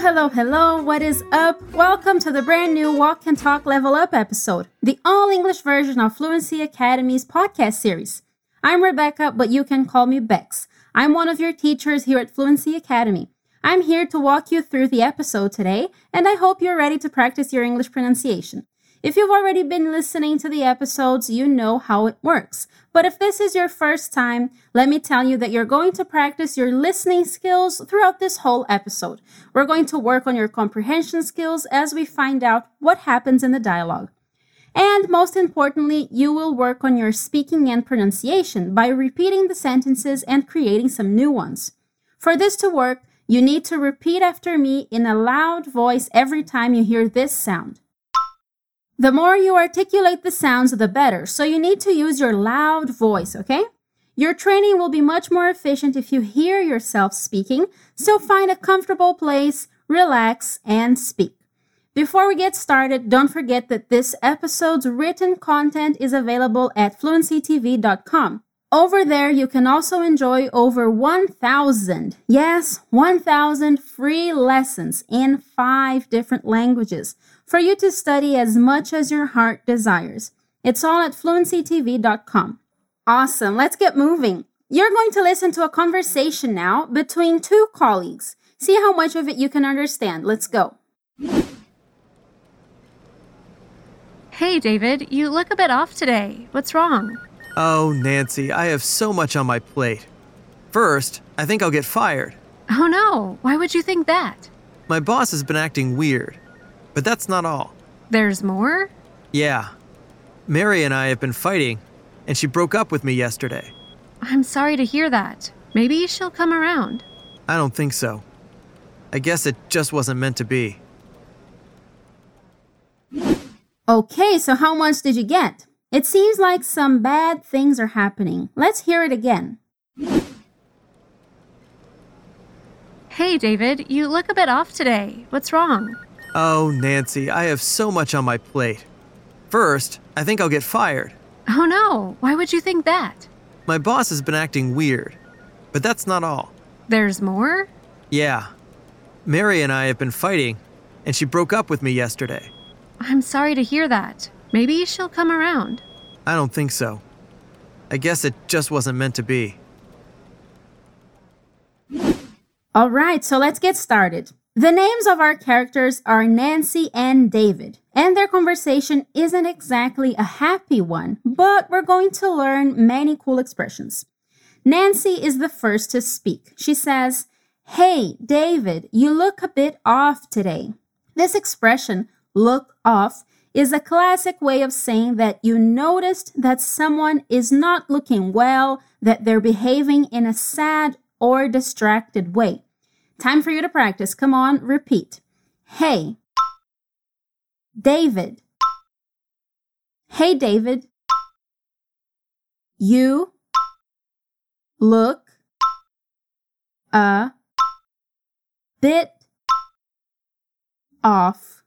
Hello, hello, what is up? Welcome to the brand new Walk and Talk Level Up episode, the all English version of Fluency Academy's podcast series. I'm Rebecca, but you can call me Bex. I'm one of your teachers here at Fluency Academy. I'm here to walk you through the episode today, and I hope you're ready to practice your English pronunciation. If you've already been listening to the episodes, you know how it works. But if this is your first time, let me tell you that you're going to practice your listening skills throughout this whole episode. We're going to work on your comprehension skills as we find out what happens in the dialogue. And most importantly, you will work on your speaking and pronunciation by repeating the sentences and creating some new ones. For this to work, you need to repeat after me in a loud voice every time you hear this sound. The more you articulate the sounds, the better. So you need to use your loud voice, okay? Your training will be much more efficient if you hear yourself speaking. So find a comfortable place, relax, and speak. Before we get started, don't forget that this episode's written content is available at fluencytv.com. Over there, you can also enjoy over 1,000, yes, 1,000 free lessons in five different languages for you to study as much as your heart desires. It's all at fluencytv.com. Awesome, let's get moving. You're going to listen to a conversation now between two colleagues. See how much of it you can understand. Let's go. Hey, David, you look a bit off today. What's wrong? Oh, Nancy, I have so much on my plate. First, I think I'll get fired. Oh no, why would you think that? My boss has been acting weird. But that's not all. There's more? Yeah. Mary and I have been fighting, and she broke up with me yesterday. I'm sorry to hear that. Maybe she'll come around. I don't think so. I guess it just wasn't meant to be. Okay, so how much did you get? It seems like some bad things are happening. Let's hear it again. Hey, David, you look a bit off today. What's wrong? Oh, Nancy, I have so much on my plate. First, I think I'll get fired. Oh no, why would you think that? My boss has been acting weird. But that's not all. There's more? Yeah. Mary and I have been fighting, and she broke up with me yesterday. I'm sorry to hear that. Maybe she'll come around. I don't think so. I guess it just wasn't meant to be. All right, so let's get started. The names of our characters are Nancy and David, and their conversation isn't exactly a happy one, but we're going to learn many cool expressions. Nancy is the first to speak. She says, Hey, David, you look a bit off today. This expression, look off, is a classic way of saying that you noticed that someone is not looking well, that they're behaving in a sad or distracted way. Time for you to practice. Come on, repeat. Hey. David. Hey, David. You look a bit off.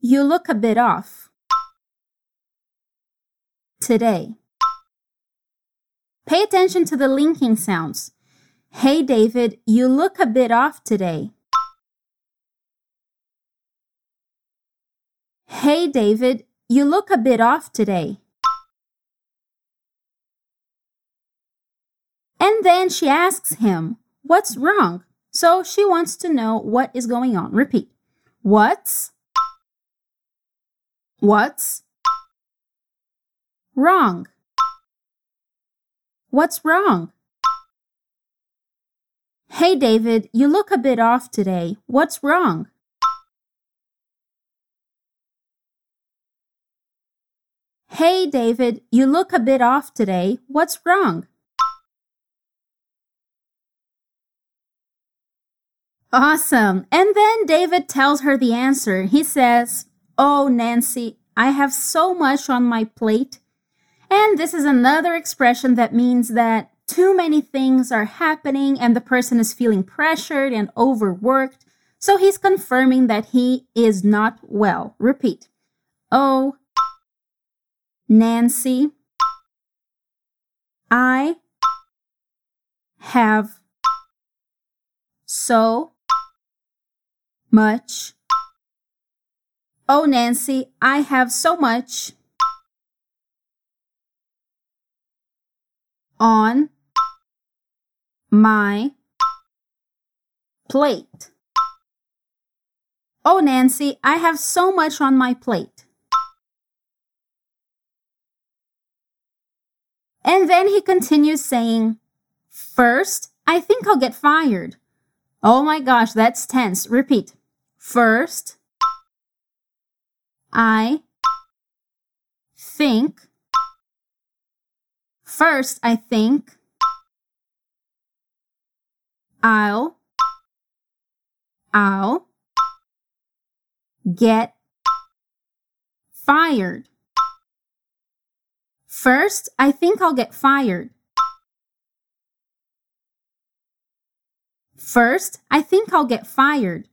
You look a bit off. Today. Pay attention to the linking sounds. Hey, David, you look a bit off today. Hey, David, you look a bit off today. And then she asks him, What's wrong? So she wants to know what is going on. Repeat. What's? What's? Wrong. What's wrong? Hey, David, you look a bit off today. What's wrong? Hey, David, you look a bit off today. What's wrong? Awesome. And then David tells her the answer. He says, Oh, Nancy, I have so much on my plate. And this is another expression that means that too many things are happening and the person is feeling pressured and overworked. So he's confirming that he is not well. Repeat. Oh, Nancy, I have so much. Oh, Nancy, I have so much on my plate. Oh, Nancy, I have so much on my plate. And then he continues saying, First, I think I'll get fired. Oh my gosh, that's tense. Repeat. First, I think. First, I think I'll I'll get fired. First, I think I'll get fired. First, I think I'll get fired.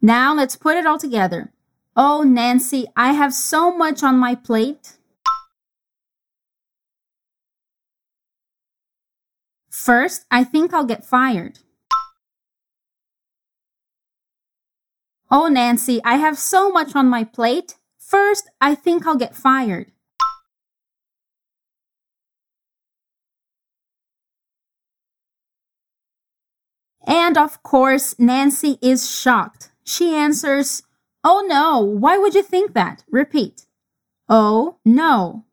Now let's put it all together. Oh, Nancy, I have so much on my plate. First, I think I'll get fired. Oh, Nancy, I have so much on my plate. First, I think I'll get fired. And of course, Nancy is shocked. She answers, Oh no, why would you think that? Repeat. Oh no.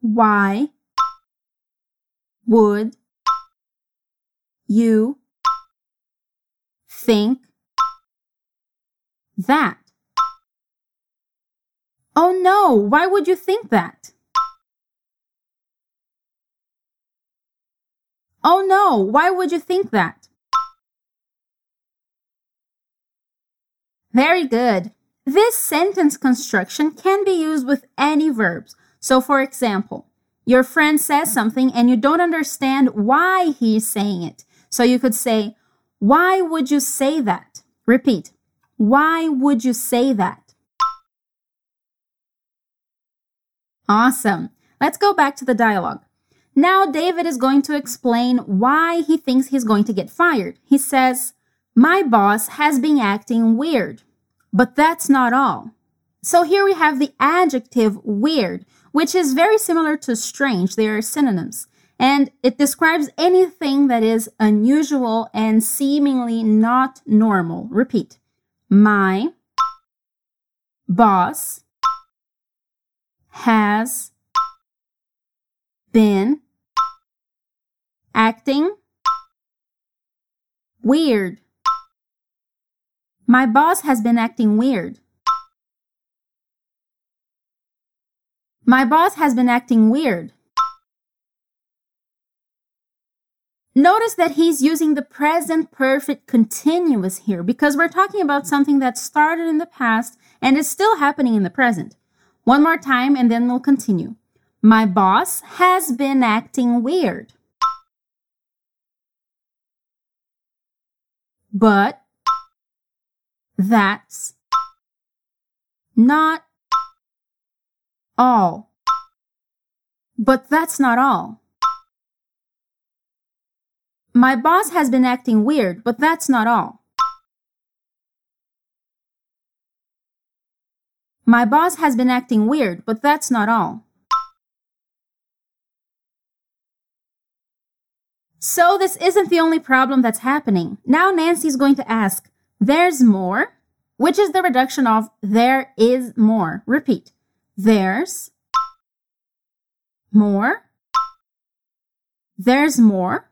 Why would you think that? Oh no, why would you think that? Oh no, why would you think that? Very good. This sentence construction can be used with any verbs. So, for example, your friend says something and you don't understand why he's saying it. So you could say, Why would you say that? Repeat. Why would you say that? Awesome. Let's go back to the dialogue. Now, David is going to explain why he thinks he's going to get fired. He says, My boss has been acting weird. But that's not all. So here we have the adjective weird, which is very similar to strange. They are synonyms. And it describes anything that is unusual and seemingly not normal. Repeat. My boss has been acting weird. My boss has been acting weird. My boss has been acting weird. Notice that he's using the present perfect continuous here because we're talking about something that started in the past and is still happening in the present. One more time and then we'll continue. My boss has been acting weird. But that's not all. But that's not all. My boss has been acting weird, but that's not all. My boss has been acting weird, but that's not all. So this isn't the only problem that's happening. Now Nancy's going to ask, there's more, which is the reduction of there is more. Repeat. There's more. There's more.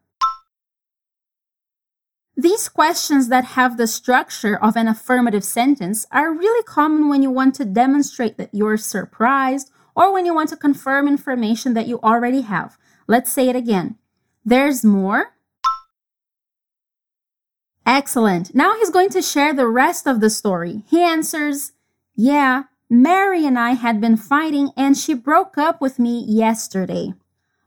These questions that have the structure of an affirmative sentence are really common when you want to demonstrate that you're surprised or when you want to confirm information that you already have. Let's say it again. There's more. Excellent. Now he's going to share the rest of the story. He answers, Yeah, Mary and I had been fighting and she broke up with me yesterday.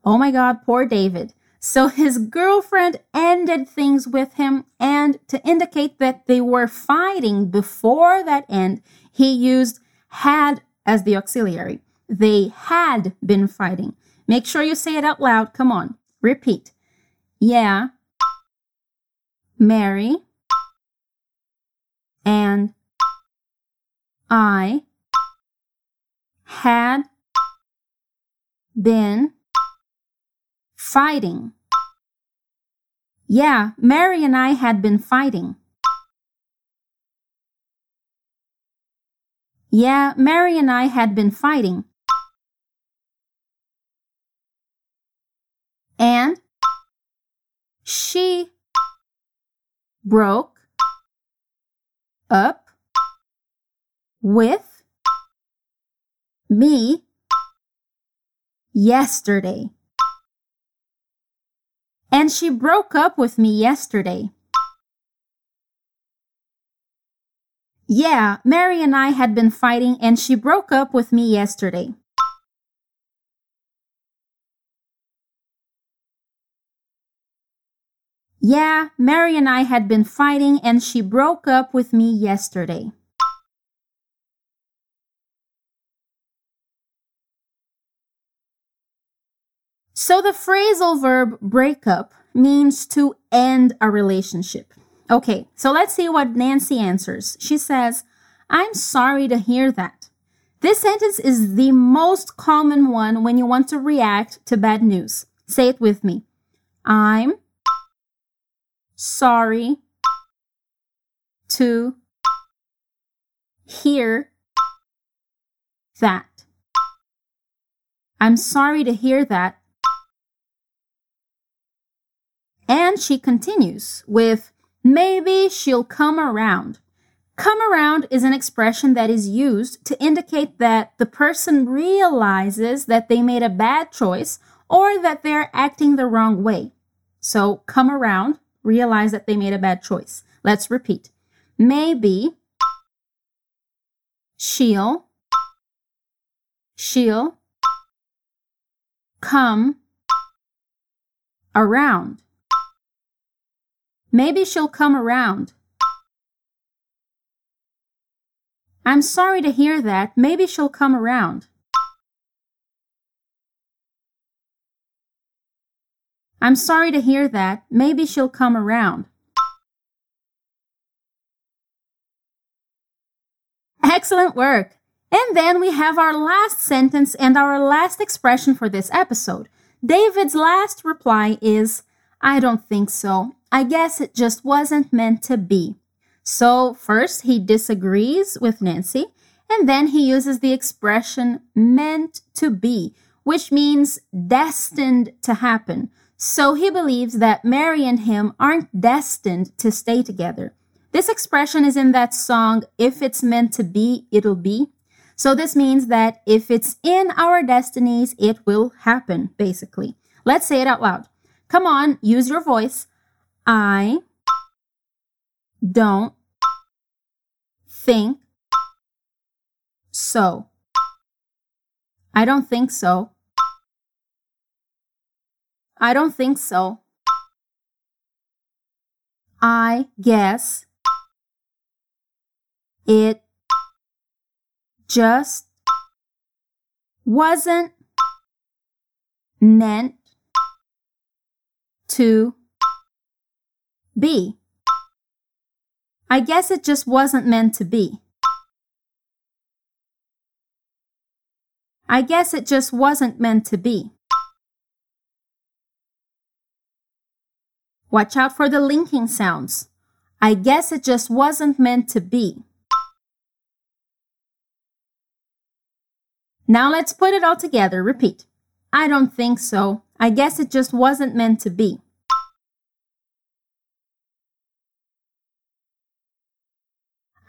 Oh my God, poor David. So his girlfriend ended things with him, and to indicate that they were fighting before that end, he used had as the auxiliary. They had been fighting. Make sure you say it out loud. Come on. Repeat. Yeah. Mary. And I had been fighting. Yeah, Mary and I had been fighting. Yeah, Mary and I had been fighting. And she broke up with me yesterday. And she broke up with me yesterday. Yeah, Mary and I had been fighting and she broke up with me yesterday. Yeah, Mary and I had been fighting and she broke up with me yesterday. So the phrasal verb breakup means to end a relationship. Okay, so let's see what Nancy answers. She says, I'm sorry to hear that. This sentence is the most common one when you want to react to bad news. Say it with me. I'm sorry to hear that. I'm sorry to hear that. And she continues with, maybe she'll come around. Come around is an expression that is used to indicate that the person realizes that they made a bad choice or that they're acting the wrong way. So come around, realize that they made a bad choice. Let's repeat. Maybe she'll, she'll come around. Maybe she'll come around. I'm sorry to hear that. Maybe she'll come around. I'm sorry to hear that. Maybe she'll come around. Excellent work. And then we have our last sentence and our last expression for this episode. David's last reply is, I don't think so. I guess it just wasn't meant to be. So, first, he disagrees with Nancy, and then he uses the expression meant to be, which means destined to happen. So, he believes that Mary and him aren't destined to stay together. This expression is in that song, If It's Meant to Be, It'll Be. So, this means that if it's in our destinies, it will happen, basically. Let's say it out loud. Come on, use your voice. I don't think so. I don't think so. I don't think so. I guess it just wasn't meant to be. I guess it just wasn't meant to be. I guess it just wasn't meant to be. Watch out for the linking sounds. I guess it just wasn't meant to be. Now let's put it all together. Repeat. I don't think so. I guess it just wasn't meant to be.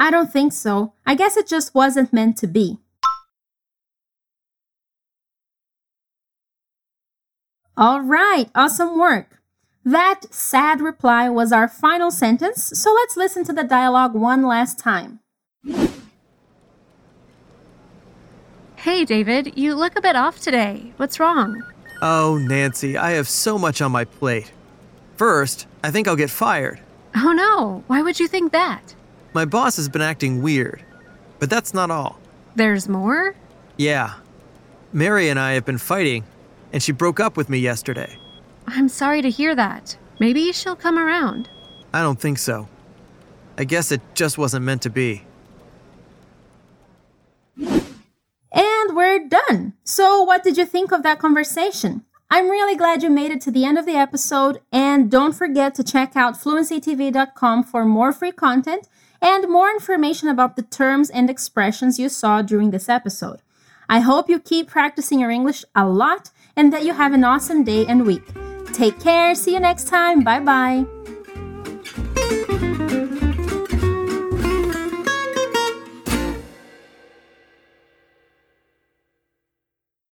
I don't think so. I guess it just wasn't meant to be. All right, awesome work. That sad reply was our final sentence, so let's listen to the dialogue one last time. Hey, David, you look a bit off today. What's wrong? Oh, Nancy, I have so much on my plate. First, I think I'll get fired. Oh no, why would you think that? My boss has been acting weird. But that's not all. There's more? Yeah. Mary and I have been fighting, and she broke up with me yesterday. I'm sorry to hear that. Maybe she'll come around. I don't think so. I guess it just wasn't meant to be. And we're done. So, what did you think of that conversation? I'm really glad you made it to the end of the episode, and don't forget to check out fluencytv.com for more free content and more information about the terms and expressions you saw during this episode. I hope you keep practicing your English a lot and that you have an awesome day and week. Take care. See you next time. Bye bye.